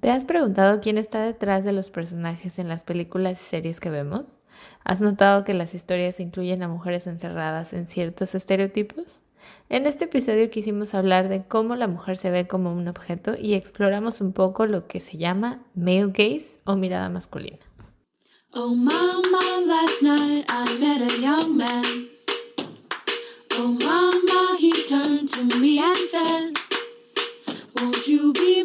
¿Te has preguntado quién está detrás de los personajes en las películas y series que vemos? ¿Has notado que las historias incluyen a mujeres encerradas en ciertos estereotipos? En este episodio quisimos hablar de cómo la mujer se ve como un objeto y exploramos un poco lo que se llama male gaze o mirada masculina. Oh mama, last night I met a young man. Oh mama, he turned to me and said, Won't you be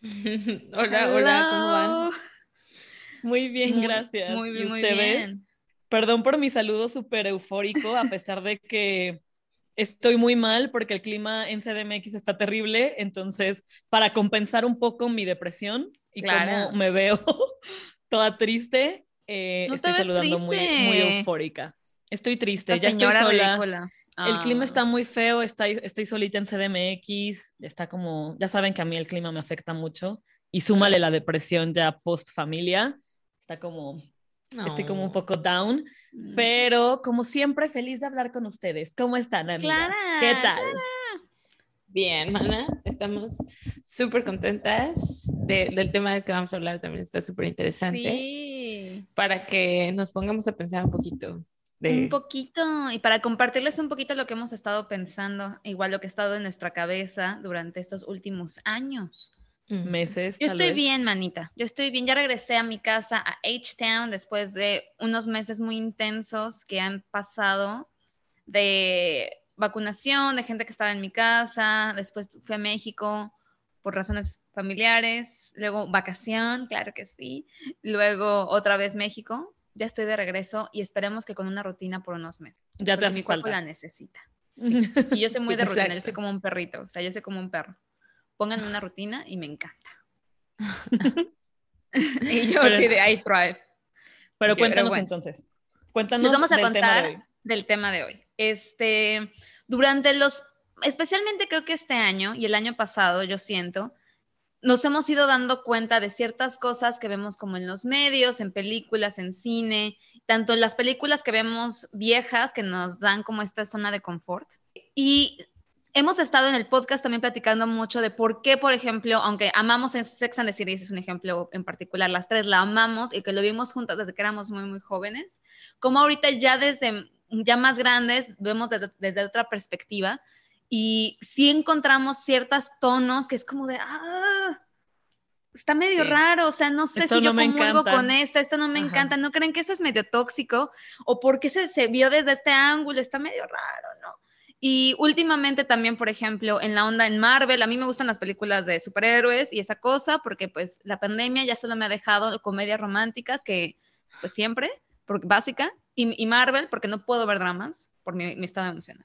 hola, hola, ¿cómo van? Muy bien, gracias. Muy bien, ¿Y ustedes? Perdón por mi saludo súper eufórico, a pesar de que estoy muy mal porque el clima en CDMX está terrible, entonces para compensar un poco mi depresión y cómo me veo toda triste, eh, estoy saludando muy, muy eufórica. Estoy triste, ya estoy sola. El clima está ah. muy feo, estoy, estoy solita en CDMX, está como, ya saben que a mí el clima me afecta mucho y súmale la depresión ya post familia, está como, estoy como un poco down, mm. pero como siempre feliz de hablar con ustedes. ¿Cómo están, amigas? ¿Qué tal? Bien, mana, estamos súper contentas del tema del que vamos a hablar, también está súper interesante. Sí. Para que nos pongamos a pensar un poquito. De... Un poquito, y para compartirles un poquito lo que hemos estado pensando, igual lo que ha estado en nuestra cabeza durante estos últimos años meses. Yo estoy bien, manita. Yo estoy bien. Ya regresé a mi casa, a H-Town, después de unos meses muy intensos que han pasado de vacunación, de gente que estaba en mi casa. Después fui a México por razones familiares. Luego vacación, claro que sí. Luego otra vez México. Ya estoy de regreso y esperemos que con una rutina por unos meses. Ya te hace mi cuerpo la necesita. Y yo soy muy de rutina, yo soy como un perrito, o sea, yo soy como un perro pónganme una rutina y me encanta. y yo pero, de I thrive. Pero cuéntanos entonces. Cuéntanos. Les vamos a contar del tema de hoy. Este, durante los, especialmente creo que este año y el año pasado, yo siento, nos hemos ido dando cuenta de ciertas cosas que vemos como en los medios, en películas, en cine, tanto en las películas que vemos viejas que nos dan como esta zona de confort. Y hemos estado en el podcast también platicando mucho de por qué, por ejemplo, aunque amamos Sex and the City, es un ejemplo en particular, las tres la amamos y que lo vimos juntas desde que éramos muy, muy jóvenes, como ahorita ya desde ya más grandes vemos desde, otra perspectiva y sí encontramos ciertos tonos que es como de, ah, está medio raro, o sea, no sé si yo comulgo con esta, esto no me encanta, ¿no creen que eso es medio tóxico? ¿O por qué se, se vio desde este ángulo? Está medio raro, ¿no? Y últimamente también, por ejemplo, en la onda en Marvel, a mí me gustan las películas de superhéroes y esa cosa, porque pues la pandemia ya solo me ha dejado comedias románticas que pues siempre, porque, básica, y, Marvel, porque no puedo ver dramas por mi, mi estado emocional.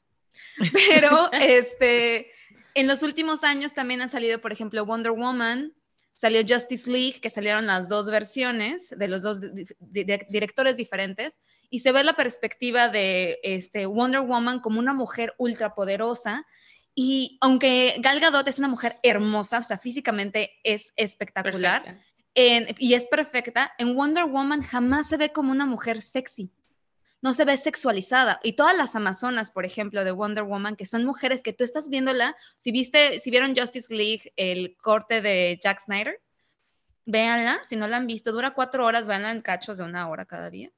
Pero este, en los últimos años también ha salido, por ejemplo, Wonder Woman, salió Justice League, que salieron las dos versiones de los dos directores diferentes, y se ve la perspectiva de este, Wonder Woman como una mujer ultrapoderosa. Y aunque Gal Gadot es una mujer hermosa, o sea, físicamente es espectacular y es perfecta, en Wonder Woman jamás se ve como una mujer sexy. No se ve sexualizada. Y todas las amazonas, por ejemplo, de Wonder Woman, que son mujeres que tú estás viéndola, si viste, si vieron Justice League, el corte de Jack Snyder, véanla, si no la han visto, dura cuatro horas, véanla en cachos de una hora cada día.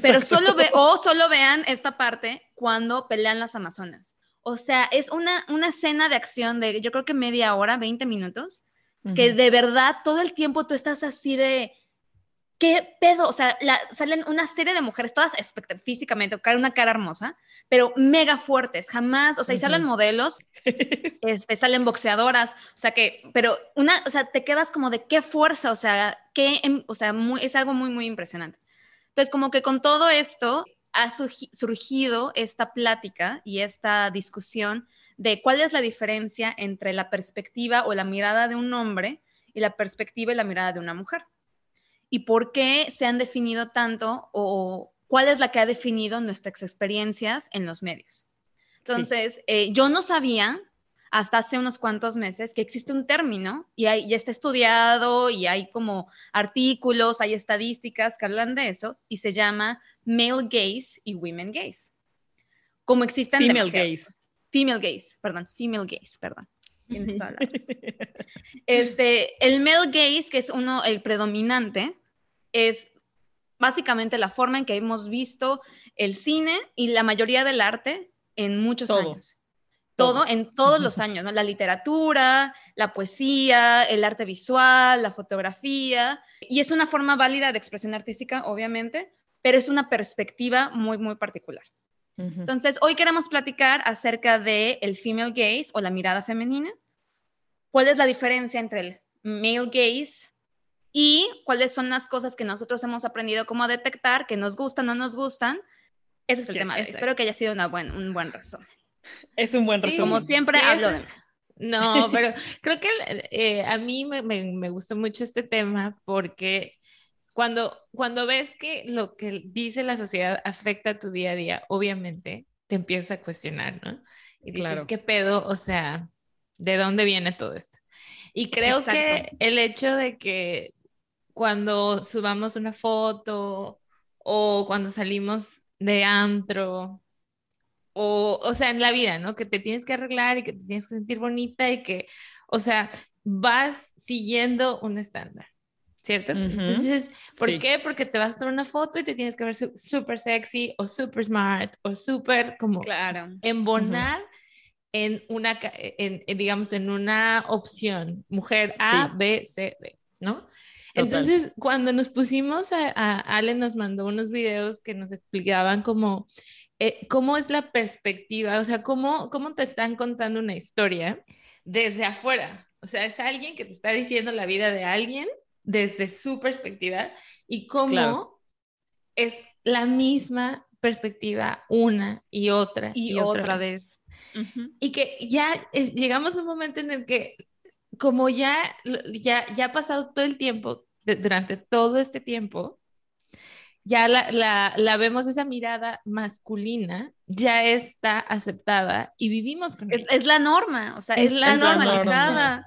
Pero solo ve, o solo vean esta parte cuando pelean las Amazonas. O sea, es una, una escena de acción de yo creo que media hora, 20 minutos, que de verdad todo el tiempo tú estás así de, ¿qué pedo? O sea, salen una serie de mujeres, todas físicamente, una cara hermosa, pero mega fuertes, jamás, o sea, y salen modelos, este, salen boxeadoras, o sea, que, pero una, o sea, te quedas como de qué fuerza, o sea, qué, em, o sea, muy, es algo muy, muy impresionante. Entonces, como que con todo esto ha surgido esta plática y esta discusión de cuál es la diferencia entre la perspectiva o la mirada de un hombre y la perspectiva y la mirada de una mujer. ¿Y por qué se han definido tanto o cuál es la que ha definido nuestras experiencias en los medios? Entonces, eh, yo no sabía hasta hace unos cuantos meses que existe un término y ya está estudiado y hay como artículos, hay estadísticas que hablan de eso y se llama male gaze y women gaze. Como existen female gaze. Female gaze, perdón, female gaze, perdón. este, el male gaze, que es uno, el predominante, es básicamente la forma en que hemos visto el cine y la mayoría del arte en muchos años. Todo, en todos los años, ¿no? La literatura, la poesía, el arte visual, la fotografía, y es una forma válida de expresión artística, obviamente, pero es una perspectiva muy, muy particular. Entonces, hoy queremos platicar acerca de el female gaze o la mirada femenina. ¿Cuál es la diferencia entre el male gaze y cuáles son las cosas que nosotros hemos aprendido cómo detectar, que nos gustan o no nos gustan? Ese es el tema. Espero que haya sido una un buen resumen. Es un buen resumen. como siempre hablo de No, pero creo que eh, a mí me, me, gustó mucho este tema porque cuando, cuando ves que lo que dice la sociedad afecta a tu día a día, obviamente te empiezas a cuestionar, ¿no? Y dices, claro. ¿qué pedo? O sea, ¿de dónde viene todo esto? Y creo que el hecho de que cuando subamos una foto o cuando salimos de antro o, o sea, en la vida, ¿no? Que te tienes que arreglar y que te tienes que sentir bonita y que, o sea, vas siguiendo un estándar, ¿cierto? Entonces, ¿por qué? Porque te vas a tomar una foto y te tienes que ver súper sexy o súper smart o súper como claro. embonar. En una, en, digamos, en una opción, mujer A, B, C, D, ¿no? Entonces, cuando nos pusimos a, a, Ale nos mandó unos videos que nos explicaban como eh, cómo es la perspectiva, o sea, cómo, cómo te están contando una historia desde afuera. O sea, es alguien que te está diciendo la vida de alguien desde su perspectiva y cómo es la misma perspectiva una y otra y, otra, vez. Y que ya llegamos a un momento en el que como ya, ya, ya ha pasado todo el tiempo, durante todo este tiempo, ya la, vemos esa mirada masculina, ya está aceptada y vivimos con es, Es la norma, o sea, es, la, normalizada.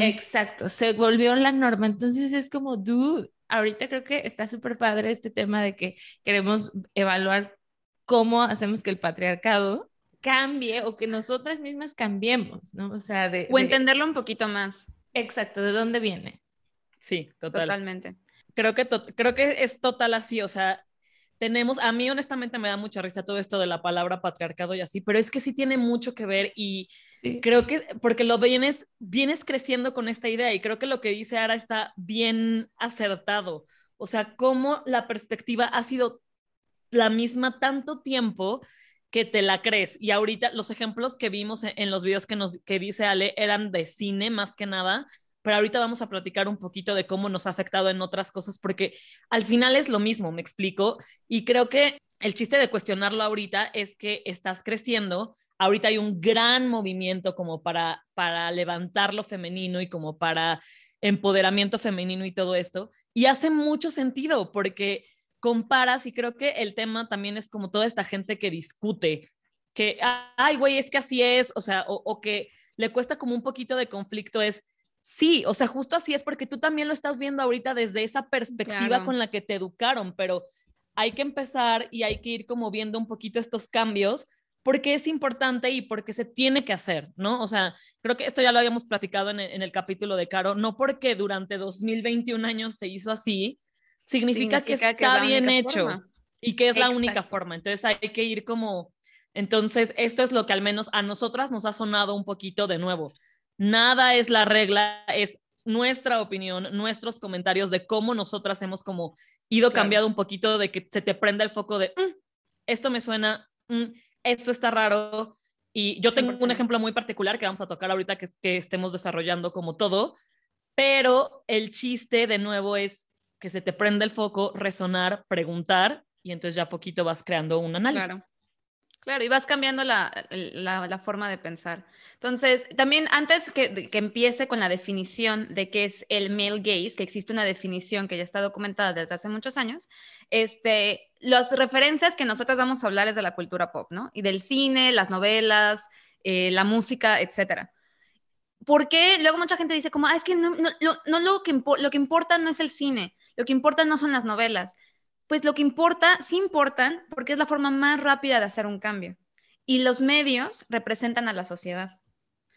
Exacto, se volvió la norma. Entonces es como, dude, ahorita creo que está súper padre este tema de que queremos evaluar cómo hacemos que el patriarcado cambie o que nosotras mismas cambiemos, ¿no? O sea, de... O entenderlo un poquito más. Exacto, ¿de dónde viene? Sí, total. Totalmente creo que, creo que es total así, o sea, tenemos, a mí honestamente me da mucha risa todo esto de la palabra patriarcado y así, pero es que sí tiene mucho que ver y creo que, porque lo vienes, vienes creciendo con esta idea y creo que lo que dice Ara está bien acertado, o sea, cómo la perspectiva ha sido la misma tanto tiempo que te la crees. Y ahorita los ejemplos que vimos en, los videos que, nos, que dice Ale eran de cine más que nada, pero ahorita vamos a platicar un poquito de cómo nos ha afectado en otras cosas, porque al final es lo mismo, me explico, y creo que el chiste de cuestionarlo ahorita es que estás creciendo, ahorita hay un gran movimiento como para, para levantar lo femenino y como para empoderamiento femenino y todo esto, y hace mucho sentido porque comparas y creo que el tema también es como toda esta gente que discute, que, ay, güey, es que así es, o sea, o, o que le cuesta como un poquito de conflicto es, Sí, o sea, justo así es porque tú también lo estás viendo ahorita desde esa perspectiva con la que te educaron, pero hay que empezar y hay que ir como viendo un poquito estos cambios porque es importante y porque se tiene que hacer, ¿no? O sea, creo que esto ya lo habíamos platicado en el, capítulo de Caro, no porque durante 2021 años se hizo así, significa, que está bien hecho y que es la única forma. Entonces hay que ir como, entonces esto es lo que al menos a nosotras nos ha sonado un poquito de nuevo nada es la regla, es nuestra opinión, nuestros comentarios de cómo nosotras hemos como ido cambiando un poquito de que se te prenda el foco de, mm, esto me suena, mm, esto está raro. Y yo tengo un ejemplo muy particular que vamos a tocar ahorita que, que estemos desarrollando como todo, pero el chiste de nuevo es que se te prenda el foco, resonar, preguntar y entonces ya poquito vas creando un análisis. Claro, y vas cambiando la, forma de pensar. Entonces, también antes que, que, empiece con la definición de qué es el male gaze, que existe una definición que ya está documentada desde hace muchos años, este, las referencias que nosotros vamos a hablar es de la cultura pop, ¿no? Y del cine, las novelas, eh, la música, etcétera. Porque luego mucha gente dice como, ah, es que no, no, no lo, que lo que importa no es el cine, lo que importa no son las novelas pues lo que importa, sí importan, porque es la forma más rápida de hacer un cambio. Y los medios representan a la sociedad.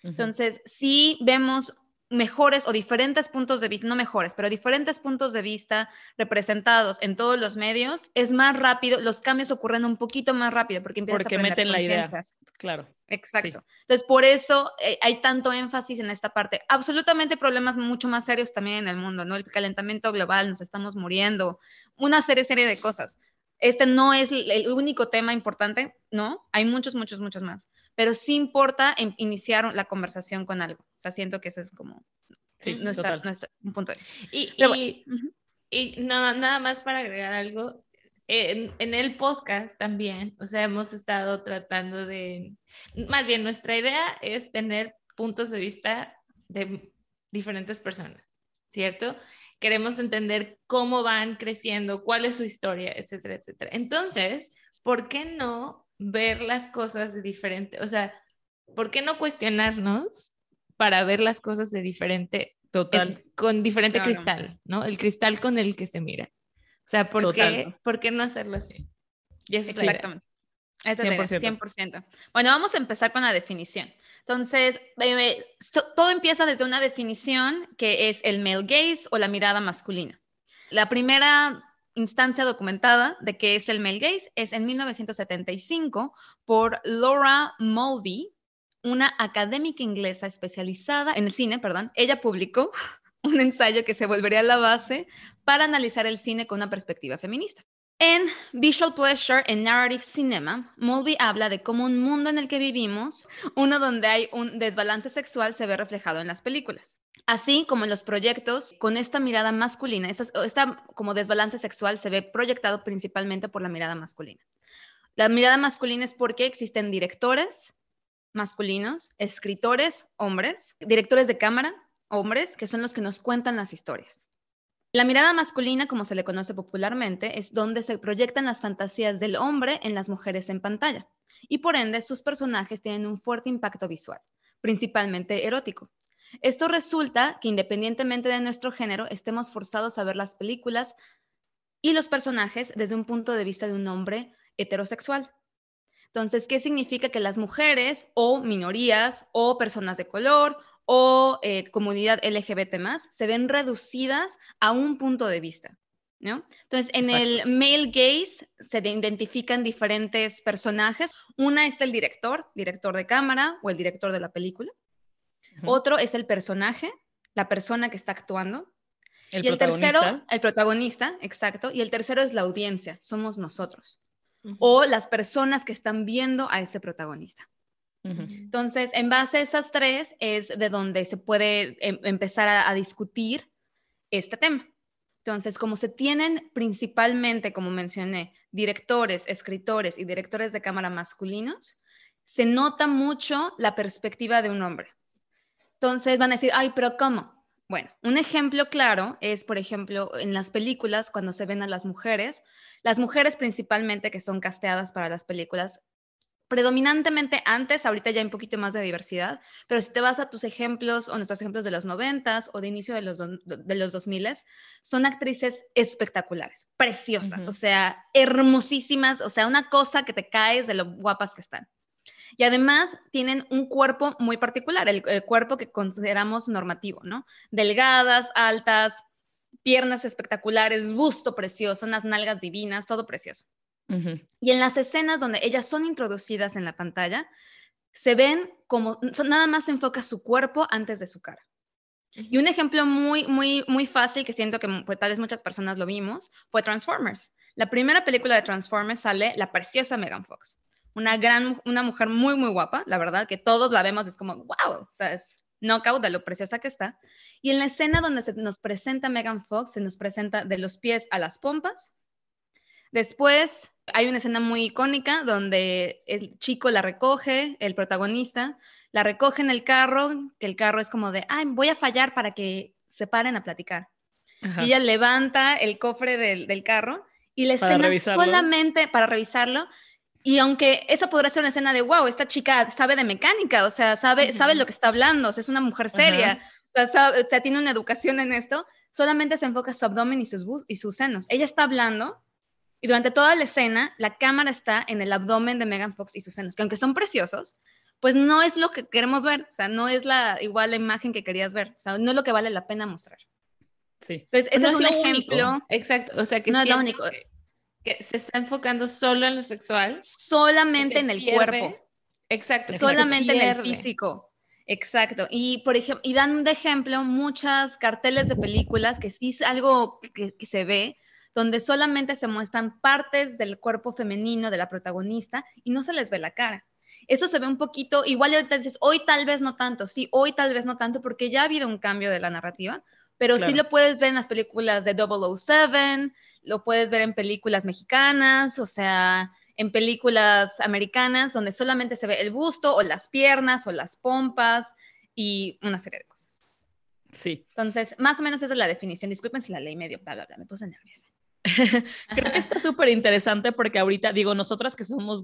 Entonces, si vemos mejores o diferentes puntos de vista, no mejores, pero diferentes puntos de vista representados en todos los medios, es más rápido, los cambios ocurren un poquito más rápido porque empiezan porque meten la idea. Claro. Exacto. Entonces, por eso eh, hay tanto énfasis en esta parte. Absolutamente problemas mucho más serios también en el mundo, ¿no? El calentamiento global, nos estamos muriendo, una serie, serie de cosas. Este no es el único tema importante, ¿no? Hay muchos, muchos, muchos más. Pero sí importa iniciar la conversación con algo. O sea, siento que ese es como nuestra, un punto de Y, y, nada más para agregar algo, en, en, el podcast también, o sea, hemos estado tratando de, más bien nuestra idea es tener puntos de vista de diferentes personas, ¿cierto? Queremos entender cómo van creciendo, cuál es su historia, etcétera, etcétera. Entonces, ¿por qué no ver las cosas de diferente, o sea, ¿por qué no cuestionarnos para ver las cosas de diferente, Total. con diferente cristal, ¿no? El cristal con el que se mira. O sea, ¿por, qué, ¿por qué, no hacerlo así? Exactamente. Es 100%. 100%. Bueno, vamos a empezar con la definición. Entonces, todo empieza desde una definición que es el male gaze o la mirada masculina. La primera instancia documentada de qué es el male gaze es en 1975 por Laura Mulvey, una académica inglesa especializada en el cine, perdón. Ella publicó un ensayo que se volvería la base para analizar el cine con una perspectiva feminista. En Visual Pleasure and Narrative Cinema, Mulvey habla de cómo un mundo en el que vivimos, uno donde hay un desbalance sexual, se ve reflejado en las películas. Así como en los proyectos, con esta mirada masculina, esta como desbalance sexual se ve proyectado principalmente por la mirada masculina. La mirada masculina es porque existen directores masculinos, escritores hombres, directores de cámara hombres, que son los que nos cuentan las historias. La mirada masculina, como se le conoce popularmente, es donde se proyectan las fantasías del hombre en las mujeres en pantalla, y por ende sus personajes tienen un fuerte impacto visual, principalmente erótico. Esto resulta que independientemente de nuestro género, estemos forzados a ver las películas y los personajes desde un punto de vista de un hombre heterosexual. Entonces, ¿qué significa que las mujeres o minorías o personas de color o eh, comunidad LGBT más se ven reducidas a un punto de vista. ¿No? Entonces, en el male gaze se identifican diferentes personajes. Una es el director, director de cámara o el director de la película. Otro es el personaje, la persona que está actuando. El y el tercero, el protagonista, exacto. Y el tercero es la audiencia, somos nosotros. O las personas que están viendo a ese protagonista. Entonces, en base a esas tres es de donde se puede em, empezar a, discutir este tema. Entonces, como se tienen principalmente, como mencioné, directores, escritores y directores de cámara masculinos, se nota mucho la perspectiva de un hombre. Entonces van a decir, ay, pero ¿cómo? Bueno, un ejemplo claro es, por ejemplo, en las películas, cuando se ven a las mujeres, las mujeres principalmente que son casteadas para las películas, predominantemente antes, ahorita ya hay un poquito más de diversidad, pero si te vas a tus ejemplos o nuestros ejemplos de los noventas o de inicio de los, de los 2000, son actrices espectaculares, preciosas, o sea, hermosísimas, o sea, una cosa que te caes de lo guapas que están. Y además tienen un cuerpo muy particular, el, el cuerpo que consideramos normativo, ¿no? Delgadas, altas, piernas espectaculares, busto precioso, unas nalgas divinas, todo precioso. Y en las escenas donde ellas son introducidas en la pantalla, se ven como, nada más se enfoca su cuerpo antes de su cara. Y un ejemplo muy, muy, muy fácil que siento que pues, tal vez muchas personas lo vimos fue Transformers. La primera película de Transformers sale la preciosa Megan Fox. Una gran, una mujer muy, muy guapa, la verdad, que todos la vemos, es como, wow, o sea, es knockout de lo preciosa que está. Y en la escena donde se nos presenta Megan Fox, se nos presenta de los pies a las pompas, Después hay una escena muy icónica donde el chico la recoge, el protagonista, la recoge en el carro, que el carro es como de, ay, voy a fallar para que se paren a platicar. Y ella levanta el cofre del, carro y la escena solamente para revisarlo. Y aunque eso podría ser una escena de, wow, esta chica sabe de mecánica, o sea, sabe, sabe lo que está hablando, o sea, es una mujer seria, o sea, tiene una educación en esto, solamente se enfoca su abdomen y sus, y sus senos. Ella está hablando y durante toda la escena la cámara está en el abdomen de Megan Fox y sus senos, que aunque son preciosos, pues no es lo que queremos ver, o sea, no es la igual la imagen que querías ver, o sea, no es lo que vale la pena mostrar. Sí. Entonces, ese es, un ejemplo. Exacto, o sea, que no es lo único. Que, se está enfocando solo en lo sexual. Solamente en el cuerpo. Exacto. Solamente en el físico. Exacto. Y por ejemplo, y dan de ejemplo muchas carteles de películas que sí es algo que, que se ve, donde solamente se muestran partes del cuerpo femenino de la protagonista y no se les ve la cara. Eso se ve un poquito, igual ahorita dices, hoy tal vez no tanto, sí, hoy tal vez no tanto, porque ya ha habido un cambio de la narrativa, pero sí lo puedes ver en las películas de 007, lo puedes ver en películas mexicanas, o sea, en películas americanas, donde solamente se ve el busto o las piernas o las pompas y una serie de cosas. Sí. Entonces, más o menos esa es la definición. Disculpen si la ley medio, bla, bla, bla, me puse nerviosa. Creo que está súper interesante porque ahorita, digo, nosotras que somos,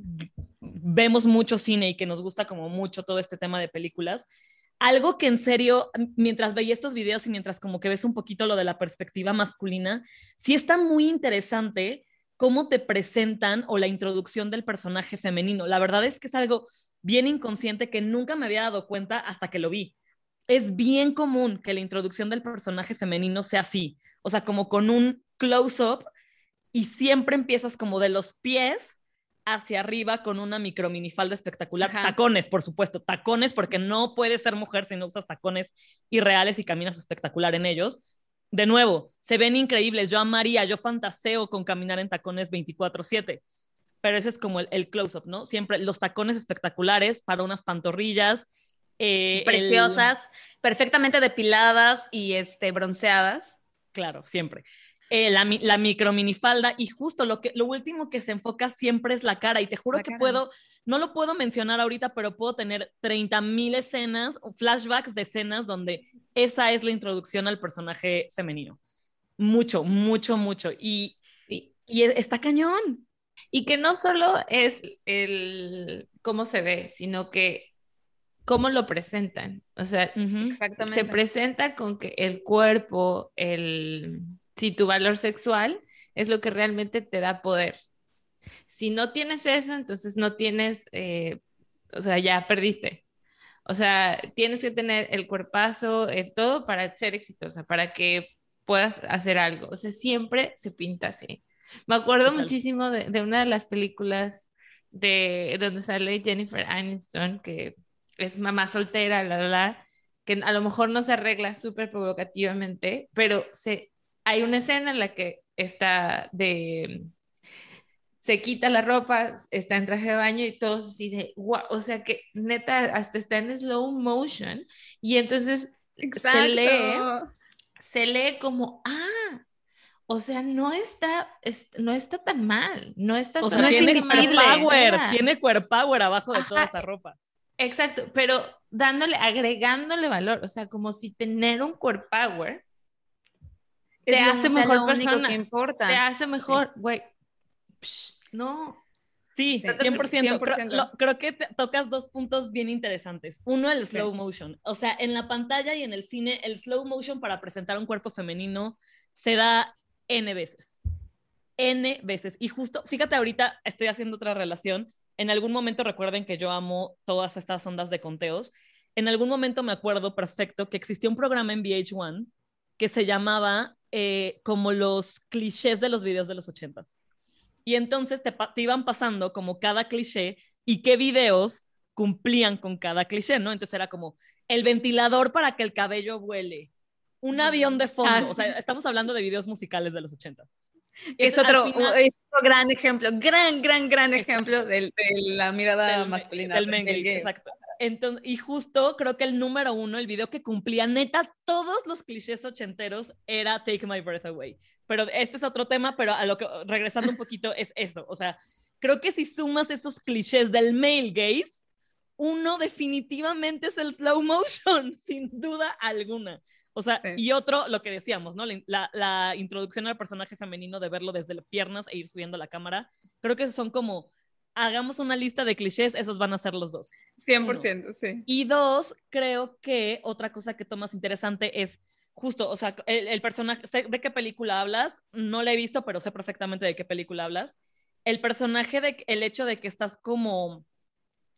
vemos mucho cine y que nos gusta como mucho todo este tema de películas, algo que en serio, mientras veía estos videos y mientras como que ves un poquito lo de la perspectiva masculina, sí está muy interesante cómo te presentan o la introducción del personaje femenino. La verdad es que es algo bien inconsciente que nunca me había dado cuenta hasta que lo vi. Es bien común que la introducción del personaje femenino sea así, o sea, como con un close-up y siempre empiezas como de los pies hacia arriba con una micro minifalda espectacular. Tacones, por supuesto, tacones, porque no puedes ser mujer si no usas tacones irreales y caminas espectacular en ellos. De nuevo, se ven increíbles. Yo amaría, yo fantaseo con caminar en tacones 24/7. Pero ese es como el, close-up, ¿no? Siempre los tacones espectaculares para unas pantorrillas. Eh, Preciosas, perfectamente depiladas y este, bronceadas. Claro, siempre. Eh, la, la, micro minifalda y justo lo, que, lo último que se enfoca siempre es la cara y te juro que puedo, no lo puedo mencionar ahorita, pero puedo tener 30 mil escenas o flashbacks de escenas donde esa es la introducción al personaje femenino. Mucho, mucho, mucho. Y, y, e, está cañón. Y que no solo es el cómo se ve, sino que cómo lo presentan. O sea, se presenta con que el cuerpo, el si tu valor sexual es lo que realmente te da poder. Si no tienes eso, entonces no tienes, eh, o sea, ya perdiste. O sea, tienes que tener el cuerpazo, eh, todo para ser exitosa, para que puedas hacer algo. O sea, siempre se pinta así. Me acuerdo muchísimo de, de, una de las películas de donde sale Jennifer Aniston, que es mamá soltera, la, la, la, que a lo mejor no se arregla súper provocativamente, pero se hay una escena en la que está de se quita la ropa, está en traje de baño y todos así de wow, o sea que neta hasta está en slow motion y entonces se lee se lee como ah o sea, no está, no está tan mal, no está o sea, tiene power, tiene core power abajo de toda esa ropa. Exacto, pero dándole, agregándole valor, o sea, como si tener un core power te hace mejor persona. importa. Te hace mejor, güey. No. Sí, 100%. Creo, que tocas dos puntos bien interesantes. Uno, el slow motion. O sea, en la pantalla y en el cine, el slow motion para presentar un cuerpo femenino se da N veces. N veces. Y justo, fíjate, ahorita estoy haciendo otra relación. En algún momento recuerden que yo amo todas estas ondas de conteos. En algún momento me acuerdo perfecto que existía un programa en VH1 que se llamaba eh, como los clichés de los videos de los ochentas. Y entonces te, iban pasando como cada cliché y qué videos cumplían con cada cliché, ¿no? Entonces era como el ventilador para que el cabello vuele, un avión de fondo, ah, o sea, estamos hablando de videos musicales de los ochentas. Es otro, gran ejemplo, gran, gran, gran ejemplo de, la mirada masculina. Del, exacto. Entonces, y justo creo que el número uno, el video que cumplía neta todos los clichés ochenteros era Take My Breath Away. Pero este es otro tema, pero a lo que, regresando un poquito, es eso. O sea, creo que si sumas esos clichés del male gaze, uno definitivamente es el slow motion, sin duda alguna. O sea, y otro, lo que decíamos, ¿no? La, la, introducción al personaje femenino de verlo desde las piernas e ir subiendo la cámara, creo que son como, hagamos una lista de clichés, esos van a ser los dos. 100%, sí. Y dos, creo que otra cosa que tomas interesante es justo, o sea, el, el personaje, sé de qué película hablas, no la he visto, pero sé perfectamente de qué película hablas. El personaje, de, el hecho de que estás como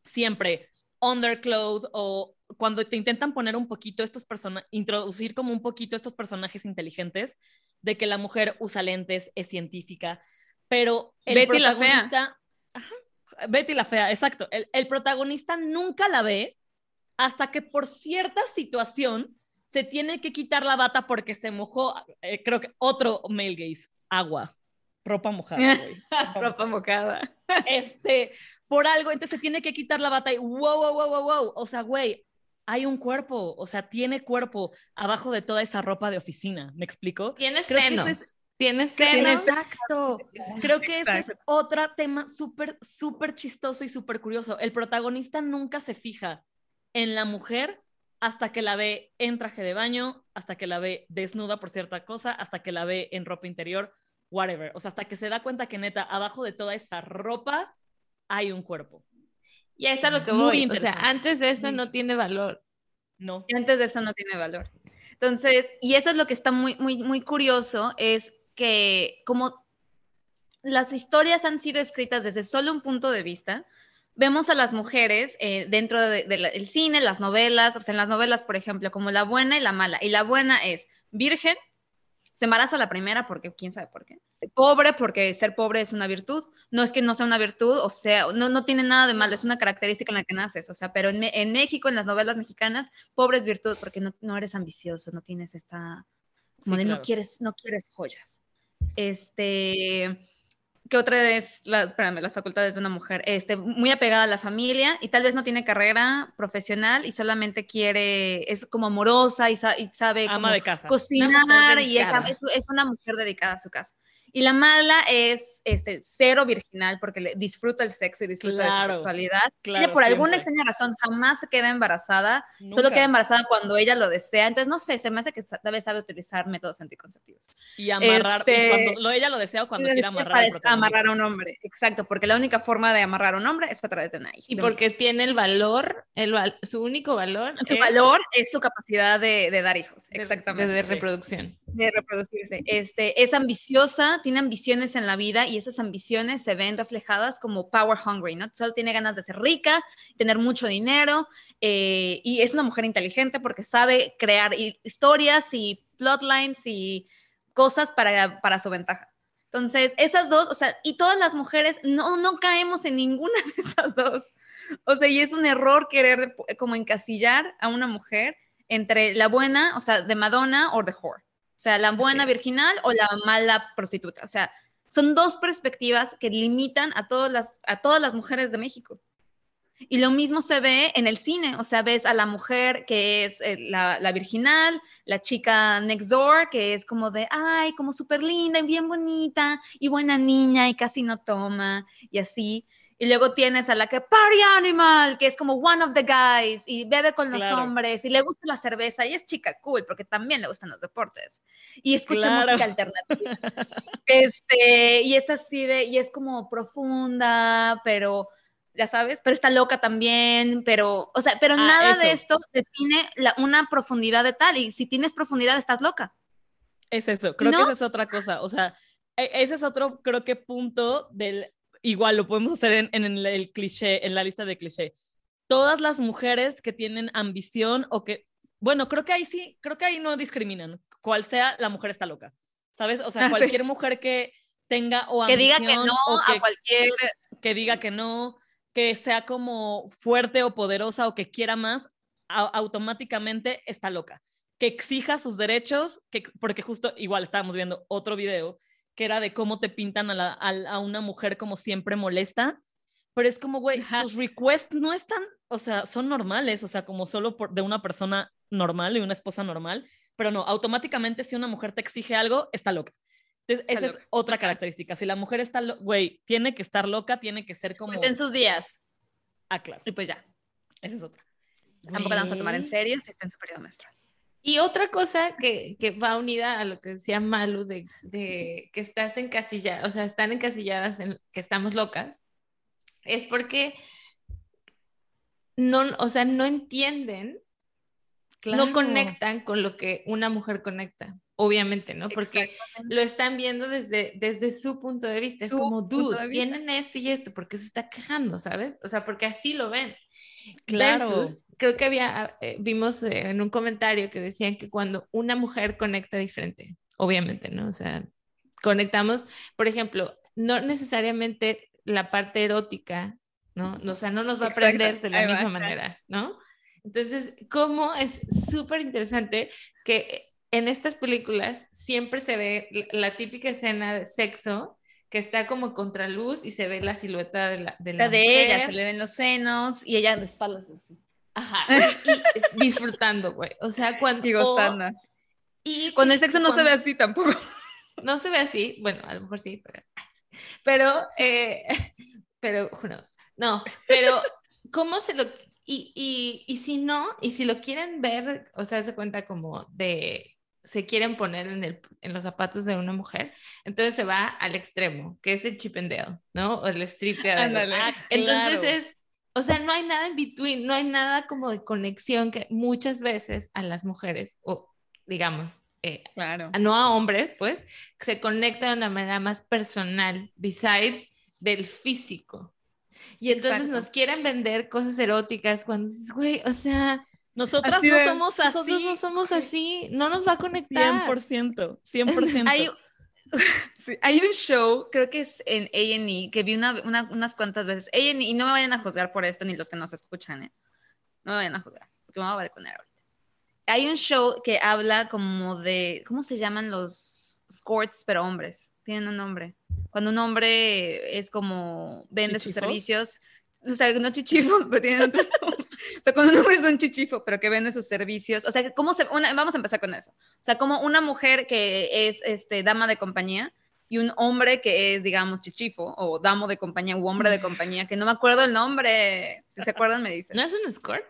siempre underclothed o cuando te intentan poner un poquito estos personajes, introducir como un poquito estos personajes inteligentes, de que la mujer usa lentes, es científica, pero el Betty protagonista... La fea. Betty la fea, exacto. El, el, protagonista nunca la ve hasta que por cierta situación se tiene que quitar la bata porque se mojó, eh, creo que otro male gaze, agua, ropa mojada. ropa mojada. Este, por algo, entonces se tiene que quitar la bata y wow, wow, wow, wow, wow. O sea, güey, hay un cuerpo, o sea, tiene cuerpo abajo de toda esa ropa de oficina, ¿me explico? Tiene senos. Tiene senos. Exacto. Creo que ese es otro tema súper, súper chistoso y súper curioso. El protagonista nunca se fija en la mujer hasta que la ve en traje de baño, hasta que la ve desnuda por cierta cosa, hasta que la ve en ropa interior, whatever. O sea, hasta que se da cuenta que neta, abajo de toda esa ropa hay un cuerpo. Y es a lo que voy. O sea, antes de eso no tiene valor. No. Antes de eso no tiene valor. Entonces, y eso es lo que está muy, muy, muy curioso, es que como las historias han sido escritas desde solo un punto de vista, vemos a las mujeres eh, dentro del cine, las novelas, o sea, en las novelas, por ejemplo, como la buena y la mala. Y la buena es virgen, se embaraza la primera porque quién sabe por qué. Pobre porque ser pobre es una virtud. No es que no sea una virtud, o sea, no, no tiene nada de malo, es una característica en la que naces. O sea, pero en, en México, en las novelas mexicanas, pobre es virtud porque no, no eres ambicioso, no tienes esta, como de no quieres, no quieres joyas. Este, ¿Qué otra es las, espérame, las facultades de una mujer? Este, muy apegada a la familia y tal vez no tiene carrera profesional y solamente quiere, es como amorosa y, sabe cocinar y es, es, una mujer dedicada a su casa. Y la mala es este, cero virginal porque le disfruta el sexo y disfruta de su sexualidad. ella por alguna extraña razón jamás se queda embarazada, solo queda embarazada cuando ella lo desea. Entonces, no sé, se me hace que tal vez sabe utilizar métodos anticonceptivos. Y amarrar, y este, cuando ella lo desea o cuando quiere amarrar. A amarrar a un hombre, exacto, porque la única forma de amarrar a un hombre es a través de una hija. Y porque tiene el valor, el, su único valor. Su valor es su capacidad de, dar hijos, exactamente. De, reproducción. De reproducirse. Este, es ambiciosa, tiene ambiciones en la vida y esas ambiciones se ven reflejadas como power hungry, ¿no? Solo tiene ganas de ser rica, tener mucho dinero eh, y es una mujer inteligente porque sabe crear historias y plotlines y cosas para, para su ventaja. Entonces, esas dos, o sea, y todas las mujeres no, no caemos en ninguna de esas dos. O sea, y es un error querer como encasillar a una mujer entre la buena, o sea, de Madonna o de whore. O sea, la buena virginal o la mala prostituta. O sea, son dos perspectivas que limitan a todas las, a todas las mujeres de México. Y lo mismo se ve en el cine, o sea, ves a la mujer que es eh, la, la, virginal, la chica next door, que es como de, ay, como súper linda y bien bonita y buena niña y casi no toma y así. Y luego tienes a la que Party Animal, que es como one of the guys y bebe con los hombres y le gusta la cerveza y es chica cool porque también le gustan los deportes. Y escucha música alternativa. Este, y es así de, y es como profunda, pero ya sabes, pero está loca también, pero, o sea, pero ah, nada de esto define una profundidad de tal y si tienes profundidad estás loca. Es eso, creo que esa es otra cosa, o sea, e, ese es otro, creo que punto del igual lo podemos hacer en, el cliché, en la lista de cliché. Todas las mujeres que tienen ambición o que, bueno, creo que ahí sí, creo que ahí no discriminan. Cual sea, la mujer está loca. ¿Sabes? O sea, cualquier mujer que tenga o ambición. Que diga que no a cualquier. Que diga que no, que sea como fuerte o poderosa o que quiera más, automáticamente está loca. Que exija sus derechos, que, porque justo igual estábamos viendo otro video que era de cómo te pintan a, una mujer como siempre molesta, pero es como, güey, sus requests no están o sea, son normales, o sea, como solo por, de una persona normal y una esposa normal, pero no, automáticamente si una mujer te exige algo, está loca. Entonces, esa es otra característica. Si la mujer está, güey, tiene que estar loca, tiene que ser como... Está en sus días. Ah, claro. Y pues ya. Esa es otra. Tampoco la vamos a tomar en serio si está en su periodo menstrual. Y otra cosa que, que, va unida a lo que decía Malu, de, de, que estás encasillada, o sea, están encasilladas en que estamos locas, es porque no, o sea, no entienden, no conectan con lo que una mujer conecta, obviamente, ¿no? Porque lo están viendo desde, desde su punto de vista. es como, dude, tienen esto y esto, ¿por qué se está quejando, sabes? O sea, porque así lo ven. Claro. Creo que había, eh, vimos eh, en un comentario que decían que cuando una mujer conecta diferente, obviamente, ¿no? O sea, conectamos, por ejemplo, no necesariamente la parte erótica, ¿no? O sea, no nos va a aprender de la misma manera, ¿no? Entonces, cómo es súper interesante que en estas películas siempre se ve la típica escena de sexo que está como contra luz y se ve la silueta de la de, la de ella, se le ven los senos y ella de espaldas así. Ajá, y, disfrutando, güey. O sea, cuando... Y gozando. y con el sexo no se ve así tampoco. No se ve así, bueno, a lo mejor sí, pero... Pero, eh, pero, No, pero, ¿cómo se lo... Y, y, y si no, y si lo quieren ver, o sea, se cuenta como de se quieren poner en, el, en los zapatos de una mujer, entonces se va al extremo, que es el chipendeo, ¿no? O el strip ah, Entonces es, o sea, no hay nada en between, no hay nada como de conexión que muchas veces a las mujeres, o digamos, eh, claro. no a hombres, pues, se conecta de una manera más personal, besides del físico. Y entonces nos quieren vender cosas eróticas cuando dices, güey, o sea, nosotras no somos así. Nosotros no somos así, no nos va a conectar. 100%, 100%. hay, hay un show, creo que es en A&E, que vi una, unas cuantas veces. A&E, y no me vayan a juzgar por esto, ni los que nos escuchan, ¿eh? No me vayan a juzgar, porque me voy a balconear ahorita. Hay un show que habla como de, ¿cómo se llaman los escorts, pero hombres? Tienen un nombre. Cuando un hombre es como, vende sus servicios, o sea, no chichifos, pero tienen otro nombre. O sea, cuando un hombre es un chichifo, pero que vende sus servicios, o sea, ¿cómo se, vamos a empezar con eso. O sea, como una mujer que es este, dama de compañía y un hombre que es, digamos, chichifo o damo de compañía u hombre de compañía, que no me acuerdo el nombre, si se acuerdan me dicen. ¿No es un escort?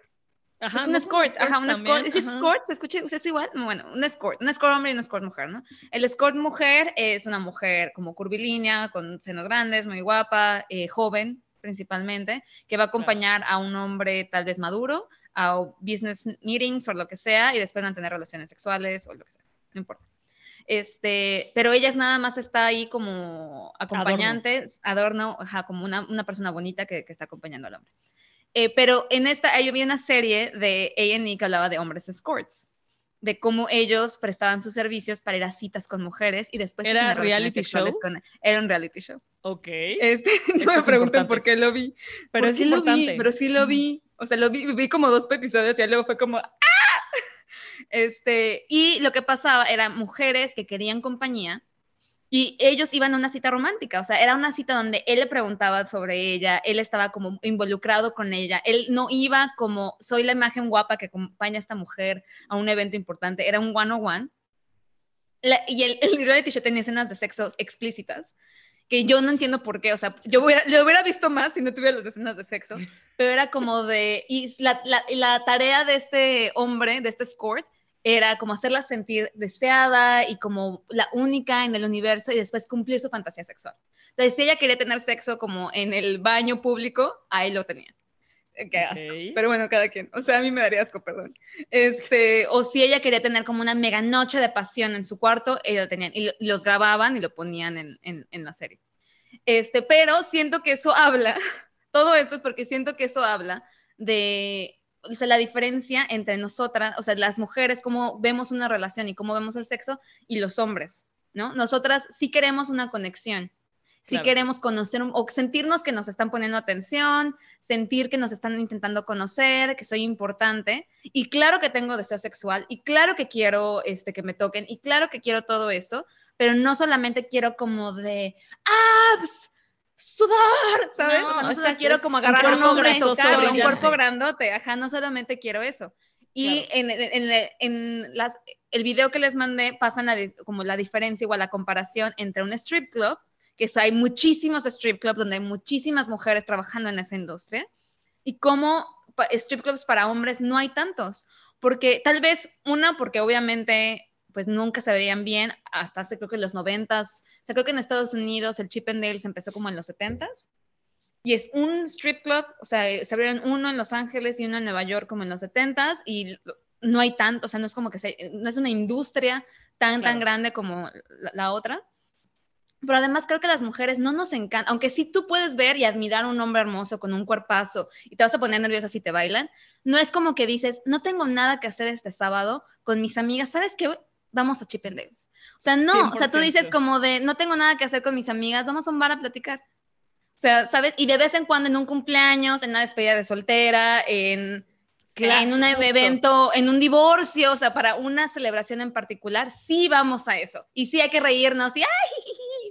Ajá, es un escort, ajá, un escort. ¿Es escort? ¿Se escucha? ¿Es igual? Bueno, un escort, un escort hombre y un escort mujer, ¿no? El escort mujer es una mujer como curvilínea, con senos grandes, muy guapa, eh, joven, principalmente, que va a acompañar a un hombre tal vez maduro, a business meetings o lo que sea, y después van a tener relaciones sexuales o lo que sea, no importa. Este, pero ella nada más está ahí como acompañante, adorno, como una, una, persona bonita que, que, está acompañando al hombre. Eh, pero en esta, había una serie de A&E que hablaba de hombres escorts de cómo ellos prestaban sus servicios para ir a citas con mujeres y después era reality show con, era un reality show. Ok. Este, no me pregunten por qué lo vi. Pero es lo vi pero sí lo vi. O sea lo vi vi como dos episodios y luego fue como ¡ah! este y lo que pasaba era mujeres que querían compañía y ellos iban a una cita romántica, o sea, era una cita donde él le preguntaba sobre ella, él estaba como involucrado con ella, él no iba como, soy la imagen guapa que acompaña a esta mujer a un evento importante, era un one-on-one. y el, el reality show tenía escenas de sexo explícitas, que yo no entiendo por qué, o sea, yo hubiera, lo hubiera visto más si no tuviera las escenas de sexo, pero era como de, y la, la, la tarea de este hombre, de este escort, era como hacerla sentir deseada y como la única en el universo y después cumplir su fantasía sexual. Entonces, si ella quería tener sexo como en el baño público, ahí lo tenía. Eh, qué asco. Pero bueno, cada quien. O sea, a mí me daría asco, perdón. Este, o si ella quería tener como una mega noche de pasión en su cuarto, ellos lo tenían. Y, los grababan y lo ponían en, en, en la serie. Este, pero siento que eso habla, todo esto es porque siento que eso habla de o sea, la diferencia entre nosotras, o sea, las mujeres, cómo vemos una relación y cómo vemos el sexo, y los hombres, ¿no? Nosotras sí queremos una conexión, sí queremos conocer o sentirnos que nos están poniendo atención, sentir que nos están intentando conocer, que soy importante, y claro que tengo deseo sexual, y claro que quiero este, que me toquen, y claro que quiero todo esto, pero no solamente quiero como de abs, sudar, ¿sabes? o sea, no solo quiero como agarrar un, hombre, tocarlo, un cuerpo grandote, ajá, no solamente quiero eso. Y en, en, en, las, el video que les mandé pasan la, como la diferencia, igual la comparación entre un strip club, que hay muchísimos strip clubs donde hay muchísimas mujeres trabajando en esa industria, y cómo strip clubs para hombres no hay tantos. Porque tal vez, una, porque obviamente pues nunca se veían bien hasta hace creo que los noventas, o sea, creo que en Estados Unidos el Chip and Dale se empezó como en los setentas, y es un strip club, o sea, se abrieron uno en Los Ángeles y uno en Nueva York como en los 70 y no hay tanto, o sea, no es como que se, no es una industria tan, tan grande como la, otra. Pero además creo que las mujeres no nos encantan, aunque sí tú puedes ver y admirar a un hombre hermoso con un cuerpazo y te vas a poner nerviosa si te bailan, no es como que dices, no tengo nada que hacer este sábado con mis amigas, ¿sabes qué? Vamos a Chip and Dales. O sea, no, o sea, tú dices como de, no tengo nada que hacer con mis amigas, vamos a un bar a platicar. O sea, ¿sabes? Y de vez en cuando en un cumpleaños, en una despedida de soltera, en, en un evento, en un divorcio, o sea, para una celebración en particular, sí vamos a eso. Y sí hay que reírnos y ¡ay!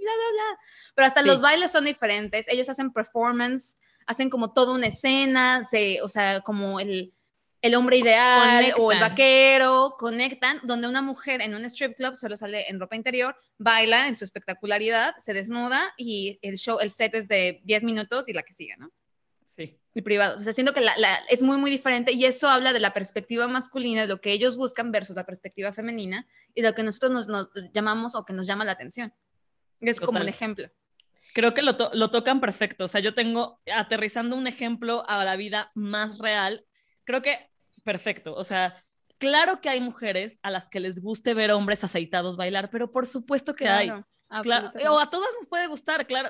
bla, bla, bla. Pero hasta los bailes son diferentes. Ellos hacen performance, hacen como toda una escena, se, o sea, como el, el hombre ideal o el vaquero conectan, donde una mujer en un strip club solo sale en ropa interior, baila en su espectacularidad, se desnuda y el show, el set es de 10 minutos y la que sigue, ¿no? Sí. Y privado. O sea, siento que la, es muy, muy diferente y eso habla de la perspectiva masculina, de lo que ellos buscan versus la perspectiva femenina y de lo que nosotros nos, llamamos o que nos llama la atención. Es como un ejemplo. Creo que lo, lo tocan perfecto. O sea, yo tengo, aterrizando un ejemplo a la vida más real, creo que perfecto. O sea, claro que hay mujeres a las que les guste ver hombres aceitados bailar, pero por supuesto que hay. Claro, o a todas nos puede gustar, claro.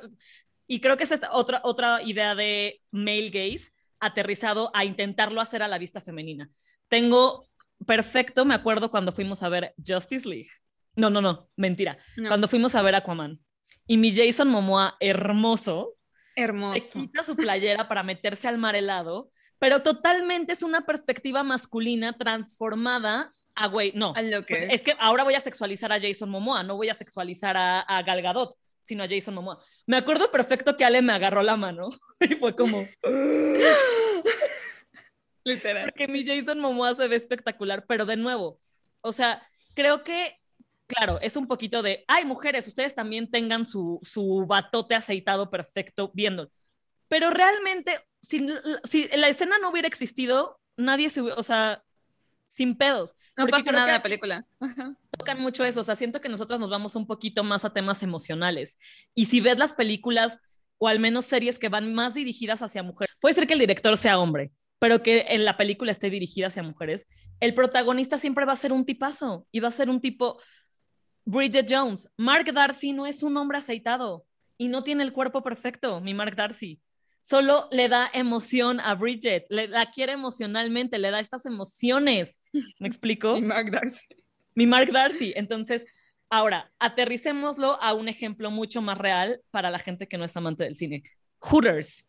Y creo que esa es otra, otra idea de male gaze aterrizado a intentarlo hacer a la vista femenina. Tengo perfecto, me acuerdo cuando fuimos a ver Justice League. No, no, no, mentira. Cuando fuimos a ver Aquaman. Y mi Jason Momoa, hermoso, hermoso. Se quita su playera para meterse al mar helado pero totalmente es una perspectiva masculina transformada a güey, no. que... Es que ahora voy a sexualizar a Jason Momoa, no voy a sexualizar a, a Gal Gadot, sino a Jason Momoa. Me acuerdo perfecto que Ale me agarró la mano y fue como... Literal. Porque mi Jason Momoa se ve espectacular, pero de nuevo, o sea, creo que, claro, es un poquito de, ay, mujeres, ustedes también tengan su, su batote aceitado perfecto viendo. Pero realmente si, la escena no hubiera existido, nadie se hubiera, o sea, sin pedos. No pasa nada en la película. Tocan mucho eso, o sea, siento que nosotras nos vamos un poquito más a temas emocionales. Y si ves las películas, o al menos series que van más dirigidas hacia mujeres, puede ser que el director sea hombre, pero que en la película esté dirigida hacia mujeres, el protagonista siempre va a ser un tipazo y va a ser un tipo Bridget Jones. Mark Darcy no es un hombre aceitado y no tiene el cuerpo perfecto, mi Mark Darcy solo le da emoción a Bridget, le, la quiere emocionalmente, le da estas emociones. ¿Me explico? Mi Mark Darcy. Mi Mark Darcy. Entonces, ahora, aterricémoslo a un ejemplo mucho más real para la gente que no es amante del cine. Hooters.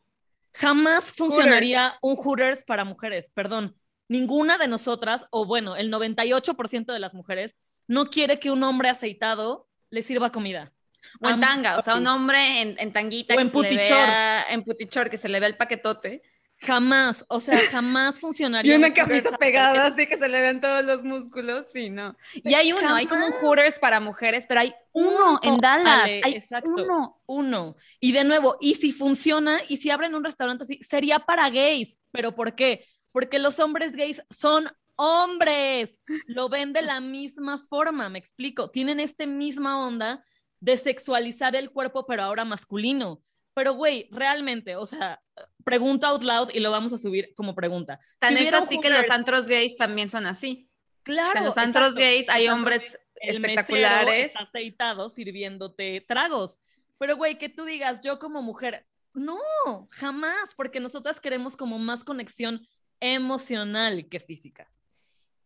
Jamás funcionaría un Hooters para mujeres, perdón. Ninguna de nosotras, o bueno, el 98% de las mujeres, no quiere que un hombre aceitado le sirva comida. O en tanga, o sea, un hombre en, en tanguita. O en putichor. en putichor, que se le ve el paquetote. Jamás, o sea, jamás funcionaría. Y una camisa pegada así que se le ven todos los músculos, sí, ¿no? Y hay uno, hay como un Hooters para mujeres, pero hay uno, en Dallas. hay exacto, uno. Uno. Y de nuevo, y si funciona, y si abren un restaurante así, sería para gays. ¿Pero por qué? Porque los hombres gays son hombres. Lo ven de la misma forma, me explico. Tienen esta misma onda de sexualizar el cuerpo, pero ahora masculino. Pero, güey, realmente, o sea, pregunta out loud y lo vamos a subir como pregunta. Tan es así que los antros gays también son así. Claro. En los antros gays hay hombres espectaculares. aceitados sirviéndote tragos. Pero, güey, que tú digas, yo como mujer, no, jamás, porque nosotras queremos como más conexión emocional que física.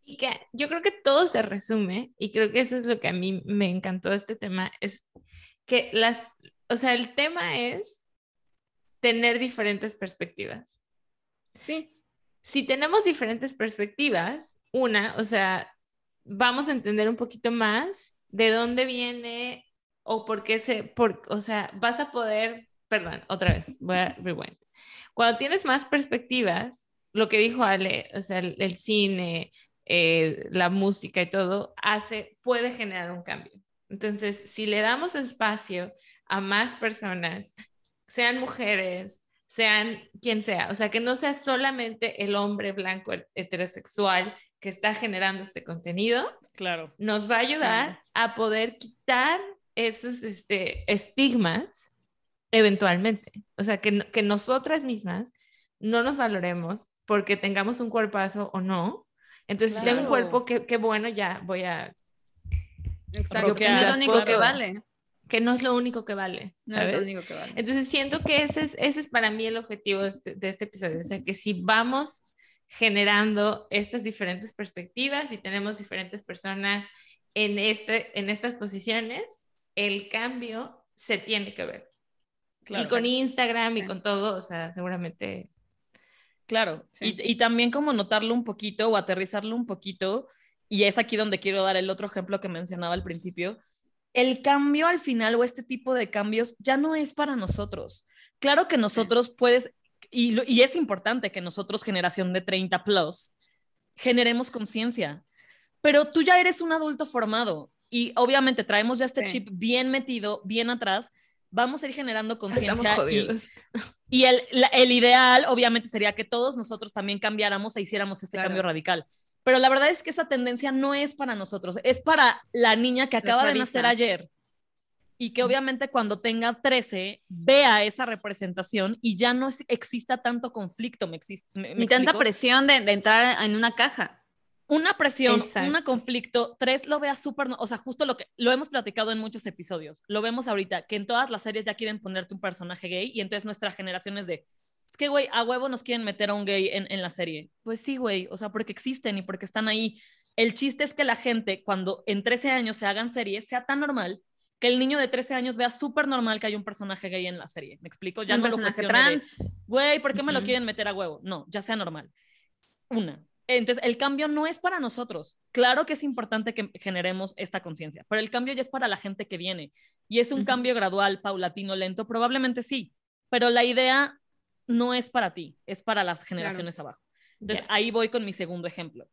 Y que yo creo que todo se resume, y creo que eso es lo que a mí me encantó de este tema, es que las, o sea, el tema es tener diferentes perspectivas. Sí. Si tenemos diferentes perspectivas, una, o sea, vamos a entender un poquito más de dónde viene o por qué se, por, o sea, vas a poder perdón, otra vez, voy a rewind. Cuando tienes más perspectivas, lo que dijo Ale, o sea, el, cine, eh, la música y todo, hace, puede generar un cambio. Entonces, si le damos espacio a más personas, sean mujeres, sean quien sea, o sea, que no sea solamente el hombre blanco heterosexual que está generando este contenido, claro. nos va a ayudar a poder quitar esos este, estigmas eventualmente. O sea, que, que nosotras mismas no nos valoremos porque tengamos un cuerpazo o no. Entonces, si tengo un cuerpo, que, bueno, ya voy a... Exacto, que no es lo único que vale. Que no es lo único que vale. No es lo único que vale. Entonces, siento que ese es, ese es para mí el objetivo de este, de este episodio. O sea, que si vamos generando estas diferentes perspectivas y tenemos diferentes personas en, este, en estas posiciones, el cambio se tiene que ver. y con Instagram y con todo, o sea, seguramente. Claro, y, y, también como notarlo un poquito o aterrizarlo un poquito, y es aquí donde quiero dar el otro ejemplo que mencionaba al principio, el cambio al final o este tipo de cambios ya no es para nosotros. Claro que nosotros puedes, y, y, es importante que nosotros, generación de 30 plus, generemos conciencia, pero tú ya eres un adulto formado y obviamente traemos ya este chip bien metido, bien atrás, vamos a ir generando conciencia. Y, y, el, el, ideal, obviamente, sería que todos nosotros también cambiáramos e hiciéramos este cambio radical. Pero la verdad es que esa tendencia no es para nosotros, es para la niña que acaba de nacer ayer y que obviamente cuando tenga 13 vea esa representación y ya no exista tanto conflicto. Me, Ni tanta presión de, de entrar en una caja. Una presión, un conflicto, tres lo vea súper, o sea, justo lo que lo hemos platicado en muchos episodios, lo vemos ahorita, que en todas las series ya quieren ponerte un personaje gay y entonces nuestra generación es de, es que, güey, a huevo nos quieren meter a un gay en, en la serie. Pues sí, güey, o sea, porque existen y porque están ahí. El chiste es que la gente, cuando en 13 años se hagan series, sea tan normal que el niño de 13 años vea súper normal que hay un personaje gay en la serie. ¿Me explico? Ya no lo trans. Güey, ¿por qué me lo quieren meter a huevo? No, ya sea normal. Una. Entonces, el cambio no es para nosotros. Claro que es importante que generemos esta conciencia, pero el cambio ya es para la gente que viene. Y es un cambio gradual, paulatino, lento, probablemente sí, pero la idea no es para ti, es para las generaciones abajo. Entonces, ahí voy con mi segundo ejemplo.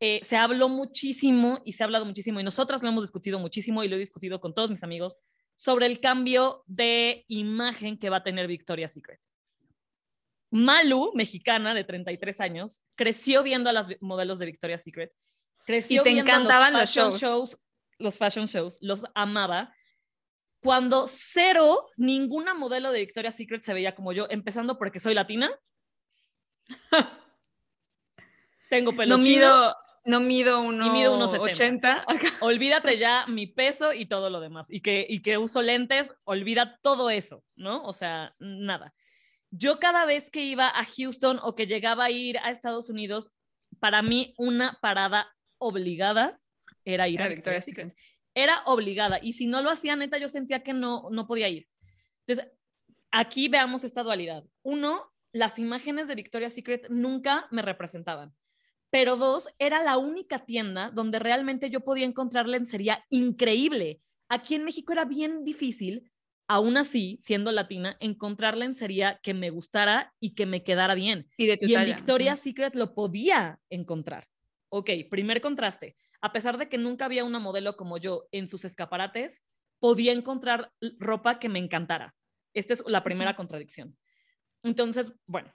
Eh, se habló muchísimo y se ha hablado muchísimo y nosotras lo hemos discutido muchísimo y lo he discutido con todos mis amigos sobre el cambio de imagen que va a tener Victoria's Secret. Malu, mexicana de 33 años, creció viendo a las modelos de Victoria's Secret. Creció y te viendo encantaban los, shows. Los fashion shows, los amaba. Cuando cero, ninguna modelo de Victoria's Secret se veía como yo, empezando porque soy latina. Tengo pelo no mido, no mido uno, mido unos 80. Olvídate ya mi peso y todo lo demás. Y que, y que uso lentes, olvida todo eso, ¿no? O sea, nada. Yo cada vez que iba a Houston o que llegaba a ir a Estados Unidos, para mí una parada obligada era ir a Victoria's Secret. Era obligada y si no lo hacía neta yo sentía que no no podía ir. Entonces, aquí veamos esta dualidad. Uno, las imágenes de Victoria's Secret nunca me representaban. Pero dos, era la única tienda donde realmente yo podía encontrar lencería increíble. Aquí en México era bien difícil aún así, siendo latina, encontrar lencería que me gustara y que me quedara bien. Y, de en Victoria's Secret lo podía encontrar. Ok, primer contraste. A pesar de que nunca había una modelo como yo en sus escaparates, podía encontrar ropa que me encantara. Esta es la primera contradicción. Entonces, bueno.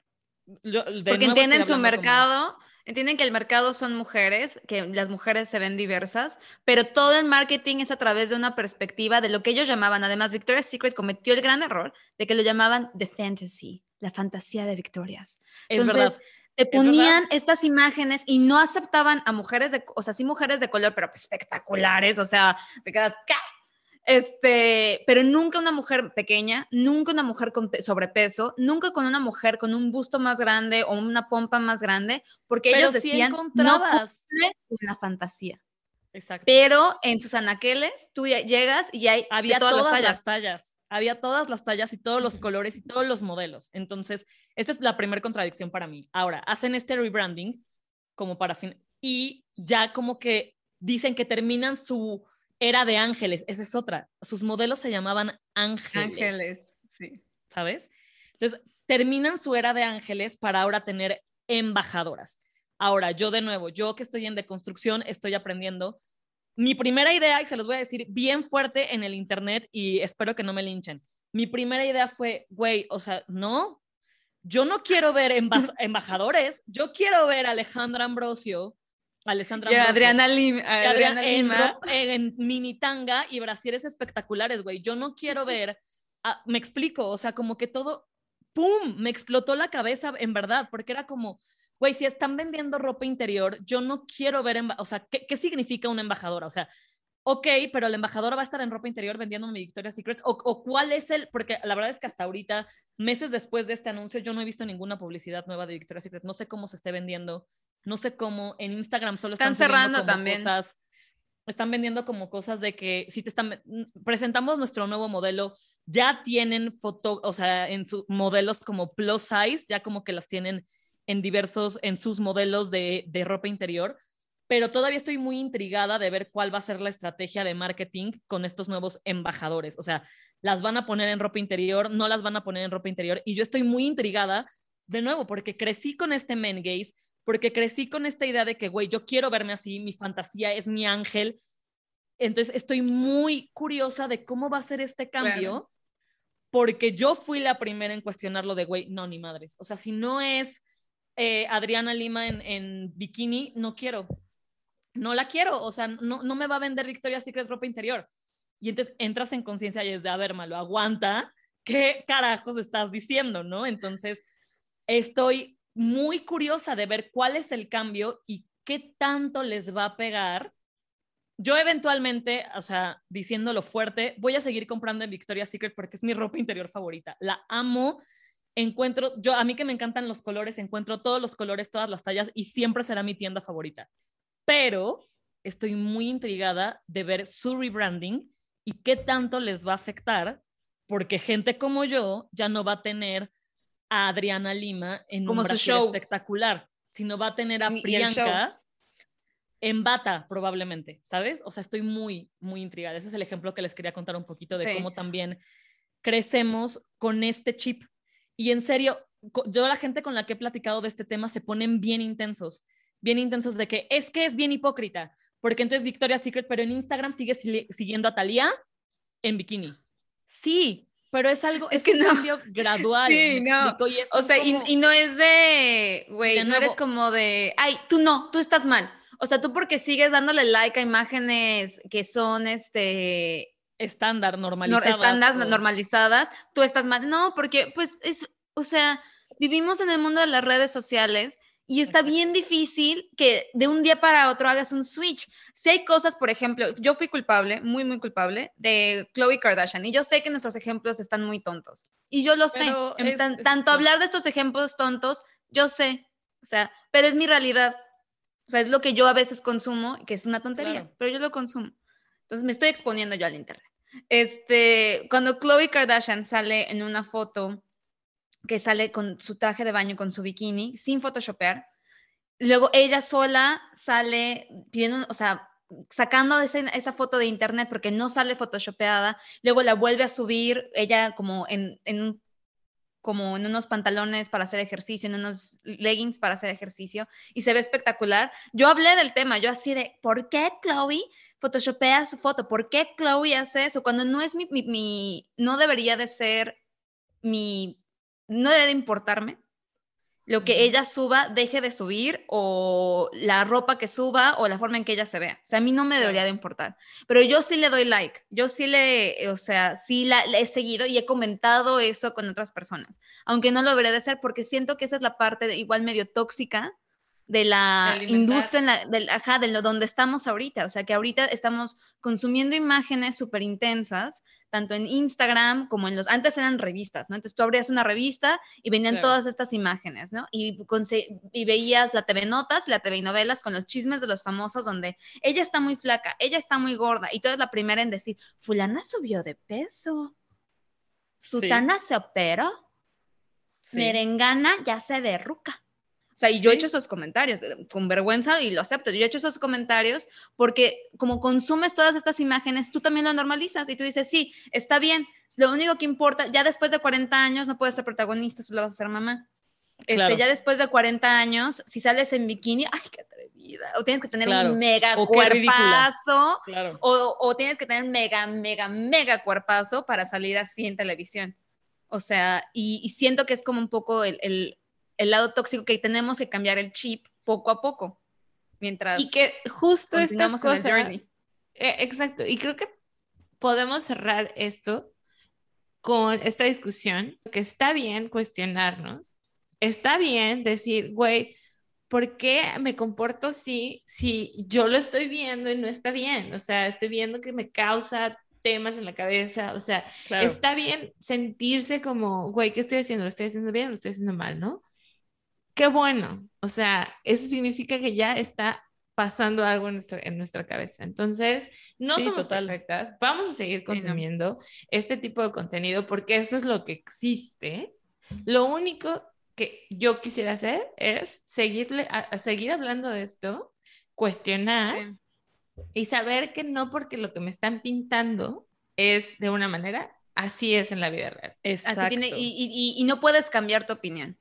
Porque entienden su mercado, Entienden que el mercado son mujeres, que las mujeres se ven diversas, pero todo el marketing es a través de una perspectiva de lo que ellos llamaban. Además, Victoria's Secret cometió el gran error de que lo llamaban the fantasy, la fantasía de Victoria's. Entonces, te ponían estas imágenes y no aceptaban a mujeres de, o sea, sí mujeres de color, pero espectaculares, o sea, te quedas, ¿qué? Este, pero nunca una mujer pequeña, nunca una mujer con sobrepeso, nunca con una mujer con un busto más grande o una pompa más grande, porque ellos decían no una fantasía. Exacto. Pero en sus anaqueles tú llegas y hay había todas, las, tallas. Había todas las tallas y todos los colores y todos los modelos. Entonces, esta es la primera contradicción para mí. Ahora, hacen este rebranding como para fin y ya como que dicen que terminan su era de ángeles, esa es otra. Sus modelos se llamaban ángeles. Ángeles, sí. ¿sabes? Entonces, terminan su era de ángeles para ahora tener embajadoras. Ahora, yo de nuevo, yo que estoy en deconstrucción, estoy aprendiendo. Mi primera idea, y se los voy a decir bien fuerte en el internet y espero que no me linchen. Mi primera idea fue, güey, o sea, no, yo no quiero ver embajadores, yo quiero ver a Alejandra Ambrosio, Alessandra y Adriana, Lima, Adriana Lima. En, mini tanga y brasieres espectaculares, güey. Yo no quiero ver, me explico, o sea, como que todo, ¡pum! Me explotó la cabeza, en verdad, porque era como, güey, si están vendiendo ropa interior, yo no quiero ver, o sea, ¿qué, ¿qué, significa una embajadora? O sea, ok, pero la embajadora va a estar en ropa interior vendiendo mi Victoria's Secret, o, o, cuál es el, porque la verdad es que hasta ahorita, meses después de este anuncio, yo no he visto ninguna publicidad nueva de Victoria's Secret, no sé cómo se esté vendiendo, no sé cómo, en Instagram solo están, cerrando también. Cosas, están vendiendo como cosas de que si te están, presentamos nuestro nuevo modelo, ya tienen foto, o sea, en sus modelos como plus size, ya como que las tienen en diversos, en sus modelos de, de ropa interior, pero todavía estoy muy intrigada de ver cuál va a ser la estrategia de marketing con estos nuevos embajadores. O sea, las van a poner en ropa interior, no las van a poner en ropa interior. Y yo estoy muy intrigada, de nuevo, porque crecí con este men gaze, porque crecí con esta idea de que, güey, yo quiero verme así, mi fantasía es mi ángel. Entonces, estoy muy curiosa de cómo va a ser este cambio, porque yo fui la primera en cuestionarlo de, güey, no, ni madres. O sea, si no es eh, Adriana Lima en, bikini, no quiero no la quiero, o sea, no, no me va a vender Victoria's Secret ropa interior. Y entonces entras en conciencia y es de, a ver, malo, aguanta, ¿qué carajos estás diciendo, no? Entonces, estoy muy curiosa de ver cuál es el cambio y qué tanto les va a pegar. Yo eventualmente, o sea, diciéndolo fuerte, voy a seguir comprando en Victoria's Secret porque es mi ropa interior favorita. La amo. Encuentro, yo a mí que me encantan los colores, encuentro todos los colores, todas las tallas y siempre será mi tienda favorita pero estoy muy intrigada de ver su rebranding y qué tanto les va a afectar, porque gente como yo ya no va a tener a Adriana Lima en un show espectacular, sino va a tener a Priyanka en bata probablemente, ¿sabes? O sea, estoy muy, muy intrigada. Ese es el ejemplo que les quería contar un poquito de cómo también crecemos con este chip. Y en serio, yo la gente con la que he platicado de este tema se ponen bien intensos bien intensos de que es que es bien hipócrita, porque entonces Victoria's Secret, pero en Instagram sigue siguiendo a Thalía en bikini. Sí, pero es algo, es, que un cambio gradual. Sí, no. o sea, y, no es de, güey, no eres como de, ay, tú no, tú estás mal. O sea, tú porque sigues dándole like a imágenes que son, este... Estándar, normalizadas. estándar, normalizadas, tú estás mal. No, porque, pues, es, o sea, vivimos en el mundo de las redes sociales y está bien difícil que de un día para otro hagas un switch. Si hay cosas, por ejemplo, yo fui culpable, muy, muy culpable, de Chloe Kardashian. Y yo sé que nuestros ejemplos están muy tontos. Y yo lo sé. tanto hablar de estos ejemplos tontos, yo sé. O sea, pero es mi realidad. O sea, es lo que yo a veces consumo, que es una tontería, pero yo lo consumo. Entonces me estoy exponiendo yo al internet. Este, cuando Chloe Kardashian sale en una foto que sale con su traje de baño, con su bikini, sin photoshopear. Luego ella sola sale pidiendo, o sea, sacando esa foto de internet porque no sale photoshopeada, luego la vuelve a subir, ella como en, en, como en unos pantalones para hacer ejercicio, en unos leggings para hacer ejercicio, y se ve espectacular. Yo hablé del tema, yo así de, ¿por qué Chloe photoshopea su foto? ¿Por qué Chloe hace eso? Cuando no es mi, mi, mi no debería de ser mi no debe importarme lo que ella suba, deje de subir o la ropa que suba o la forma en que ella se vea. O sea, a mí no me debería de importar. Pero yo sí le doy like, yo sí le, o sea, sí la, he seguido y he comentado eso con otras personas, aunque no lo debería de hacer porque siento que esa es la parte igual medio tóxica de la industria, en la, del, ajá, de lo donde estamos ahorita. O sea, que ahorita estamos consumiendo imágenes súper intensas, tanto en Instagram como en los, antes eran revistas, ¿no? Entonces tú abrías una revista y venían todas estas imágenes, ¿no? Y, y veías la TV Notas, la TV Novelas con los chismes de los famosos donde ella está muy flaca, ella está muy gorda y tú eres la primera en decir, fulana subió de peso, sutana se operó, merengana ya se derruca O sea, y yo he hecho esos comentarios eh, con vergüenza y lo acepto. Yo he hecho esos comentarios porque como consumes todas estas imágenes, tú también lo normalizas y tú dices, sí, está bien. Lo único que importa, ya después de 40 años no puedes ser protagonista, solo vas a ser mamá. Este, ya después de 40 años, si sales en bikini, ay, qué atrevida. O tienes que tener un mega cuerpazo. O, o, tienes que tener mega, mega, mega cuerpazo para salir así en televisión. O sea, y, siento que es como un poco el, el, el, lado tóxico que tenemos que cambiar el chip poco a poco. Mientras y que justo estas cosas. Eh, exacto. Y creo que podemos cerrar esto con esta discusión, que está bien cuestionarnos está bien decir, güey, ¿por qué me comporto así si yo lo estoy viendo y no está bien? O sea, estoy viendo que me causa temas en la cabeza, o sea, está bien sentirse como, güey, ¿qué estoy haciendo? ¿Lo estoy haciendo bien o lo estoy haciendo mal, no? Qué bueno, o sea, eso significa que ya está pasando algo en nuestra, en nuestra cabeza. Entonces, no somos perfectas, vamos a seguir consumiendo este tipo de contenido porque eso es lo que existe. Lo único que yo quisiera hacer es seguirle, a, seguir hablando de esto, cuestionar y saber que no porque lo que me están pintando es de una manera, así es en la vida real. Exacto. y, no puedes cambiar tu opinión.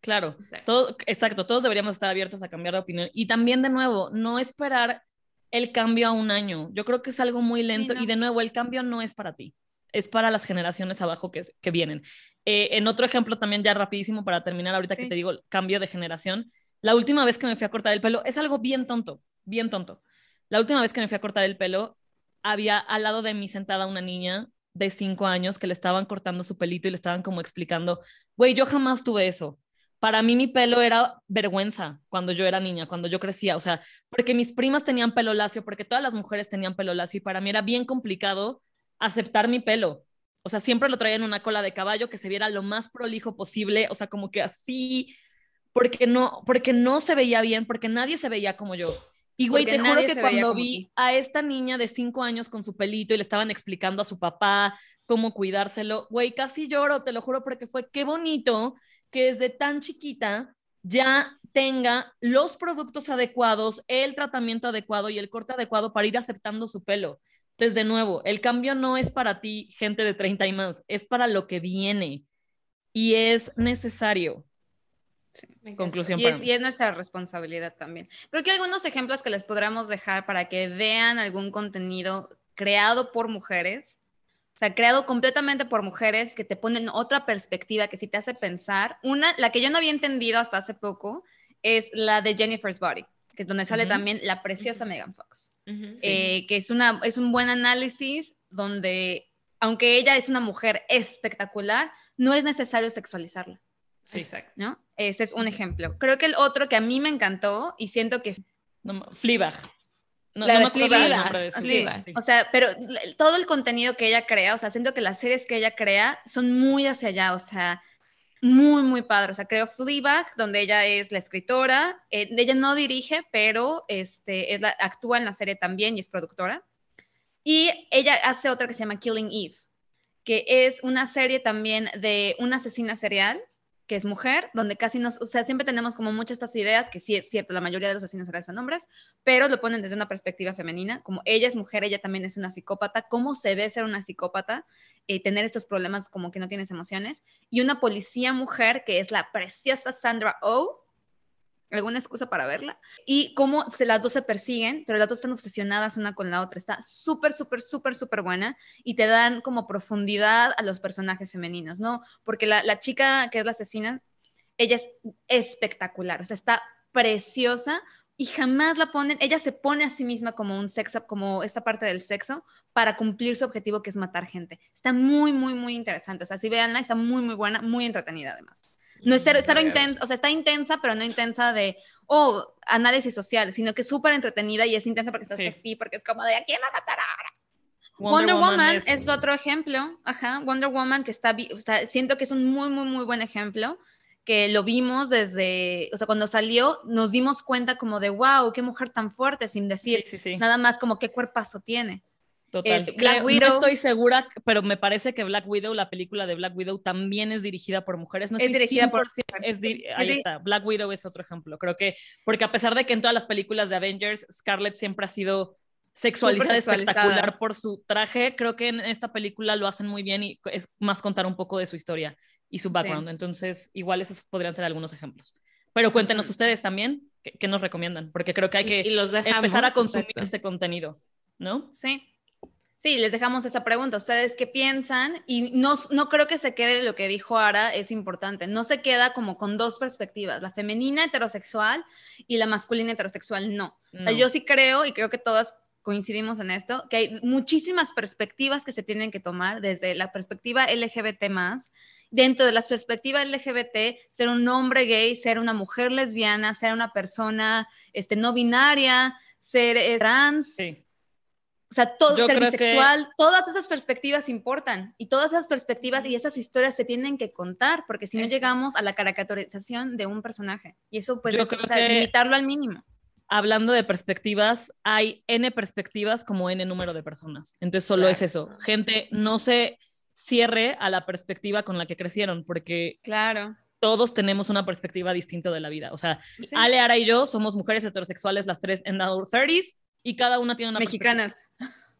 Claro, exacto. Todo, exacto, todos deberíamos estar abiertos a cambiar de opinión. Y también, de nuevo, no esperar el cambio a un año. Yo creo que es algo muy lento y de nuevo, el cambio no es para ti es para las generaciones abajo que, que vienen. Eh, en otro ejemplo también ya rapidísimo para terminar, ahorita que te digo cambio de generación, la última vez que me fui a cortar el pelo, es algo bien tonto, bien tonto. La última vez que me fui a cortar el pelo, había al lado de mí sentada una niña de cinco años que le estaban cortando su pelito y le estaban como explicando, güey, yo jamás tuve eso. Para mí mi pelo era vergüenza cuando yo era niña, cuando yo crecía, o sea, porque mis primas tenían pelo lacio, porque todas las mujeres tenían pelo lacio y para mí era bien complicado aceptar mi pelo. O sea, siempre lo traía en una cola de caballo que se viera lo más prolijo posible, o sea, como que así, porque no, porque no se veía bien, porque nadie se veía como yo. Y güey, te juro que cuando vi a esta niña de cinco años con su pelito y le estaban explicando a su papá cómo cuidárselo, güey, casi lloro, te lo juro, porque fue qué bonito que desde tan chiquita ya tenga los productos adecuados, el tratamiento adecuado y el corte adecuado para ir aceptando su pelo. Entonces, de nuevo, el cambio no es para ti, gente de 30 y más, es para lo que viene y es necesario. Conclusión. Y es, y es, nuestra responsabilidad también. Creo que algunos ejemplos que les podríamos dejar para que vean algún contenido creado por mujeres, o sea, creado completamente por mujeres que te ponen otra perspectiva, que sí te hace pensar. Una, la que yo no había entendido hasta hace poco, es la de Jennifer's Body que es donde sale también la preciosa Megan Fox, eh, que es, una, es un buen análisis donde, aunque ella es una mujer espectacular, no es necesario sexualizarla. Sí, exacto. ¿no? Ese es un ejemplo. Creo que el otro que a mí me encantó y siento que... No, Fleabag. No, la de O sea, pero todo el contenido que ella crea, o sea, siento que las series que ella crea son muy hacia allá, o sea, muy, muy padre. O sea, creo Fleabag, donde ella es la escritora. Eh, ella no dirige, pero este, es la, actúa en la serie también y es productora. Y ella hace otra que se llama Killing Eve, que es una serie también de una asesina serial que es mujer, donde casi nos, o sea, siempre tenemos como muchas estas ideas, que sí es cierto, la mayoría de los asesinos son hombres, pero lo ponen desde una perspectiva femenina, como ella es mujer, ella también es una psicópata, cómo se ve ser una psicópata, eh, tener estos problemas como que no tienes emociones, y una policía mujer que es la preciosa Sandra Oh, alguna excusa para verla, y cómo se, las dos se persiguen, pero las dos están obsesionadas una con la otra. Está súper, súper, súper, súper buena y te dan como profundidad a los personajes femeninos, ¿no? Porque la, la chica que es la asesina, ella es espectacular, o sea, está preciosa y jamás la ponen, ella se pone a sí misma como un sexo, como esta parte del sexo, para cumplir su objetivo que es matar gente. Está muy, muy, muy interesante. O sea, si veanla, está muy, muy buena, muy entretenida además. No es cero, intensa, o sea, está intensa, pero no intensa de, oh, análisis social, sino que es súper entretenida y es intensa porque estás así, porque es como de, ¿a quién va a matar ahora? Wonder, Woman, es... otro ejemplo, ajá, Wonder Woman que está, o sea, siento que es un muy, muy, muy buen ejemplo, que lo vimos desde, o sea, cuando salió, nos dimos cuenta como de, wow, qué mujer tan fuerte, sin decir nada más como qué cuerpazo tiene. Total. Es Black Creo- Widow. No estoy segura, pero me parece que Black Widow, la película de Black Widow, también es dirigida por mujeres. No Es dirigida por 100% es di- Sí, ahí sí. está. Black Widow es otro ejemplo. Creo que, porque a pesar de que en todas las películas de Avengers, Scarlett siempre ha sido sexualizada, sexualizada. espectacular por su traje, creo que en esta película lo hacen muy bien y es más contar un poco de su historia y su background. Entonces, igual esos podrían ser algunos ejemplos. Pero cuéntenos Absolutamente. ustedes también qué, nos recomiendan, porque creo que hay Y- que y los dejamos, empezar a consumir exacto. este contenido, ¿no? Sí. Sí, les dejamos esa pregunta. ¿Ustedes qué piensan? Y no, no creo que se quede lo que dijo Ara, es importante. No se queda como con dos perspectivas, la femenina heterosexual y la masculina heterosexual, no. O sea, No. yo sí creo, y creo que todas coincidimos en esto, que hay muchísimas perspectivas que se tienen que tomar desde la perspectiva LGBT más. Dentro de las perspectivas LGBT, ser un hombre gay, ser una mujer lesbiana, ser una persona este, no binaria, ser eh, trans, Sí. O sea, todo Yo ser creo que- bisexual, todas esas perspectivas importan y todas esas perspectivas y esas historias se tienen que contar porque si no Exacto. llegamos a la caricaturización de un personaje y eso pues es, o sea, que- limitarlo al mínimo. hablando de perspectivas, hay N perspectivas como N número de personas. Entonces solo Claro. es eso. Gente, no se cierre a la perspectiva con la que crecieron, porque Claro. todos tenemos una perspectiva distinta de la vida. O sea, Sí. Ale, Ara y yo somos mujeres heterosexuales, las tres en our 30s, y cada una tiene una Mexicanas.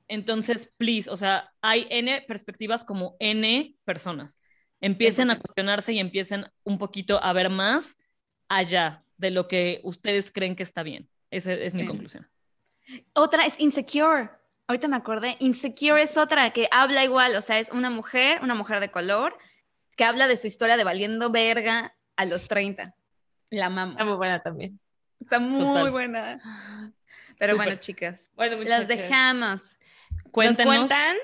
Entonces, please, o sea, hay N perspectivas como N personas. Empiecen a 100%. cuestionarse y empiecen un poquito a ver más allá de lo que ustedes creen que está bien. Esa es mi Sí. conclusión. Otra es Insecure. Ahorita me acordé. Insecure es otra que habla igual, o sea, es una mujer, una mujer de color, que habla de su historia de valiendo verga a los 30. La amamos. Está muy buena también. Está muy Total. buena. Pero bueno, chicas, Bueno, las dejamos. ¿Nos Cuéntenos. cuentan?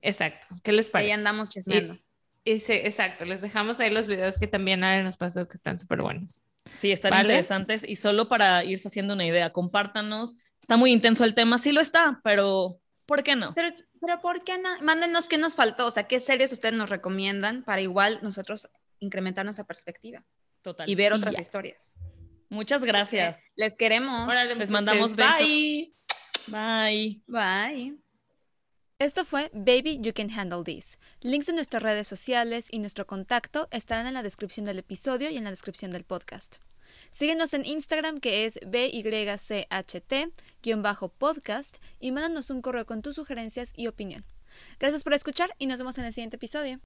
Exacto. ¿Qué les Ahí parece? andamos chismeando. Y sí, exacto. Les dejamos ahí los videos que también Ale nos pasó que están súper buenos. Sí, están ¿Vale? interesantes y solo para irse haciendo una idea, compártanos. Está muy intenso el tema, sí lo está, pero ¿por qué no? Pero, pero ¿por qué no? Mándenos qué nos faltó, o sea, qué series ustedes nos recomiendan para igual nosotros incrementar nuestra perspectiva Total. y ver otras Yes. historias. Muchas gracias. Les queremos. Órale, Les mandamos besos. Bye. Bye. Bye. Esto fue Baby You Can Handle This. Links de nuestras redes sociales y nuestro contacto estarán en la descripción del episodio y en la descripción del podcast. Síguenos en Instagram que es BYCHT-podcast y mándanos un correo con tus sugerencias y opinión. Gracias por escuchar y nos vemos en el siguiente episodio.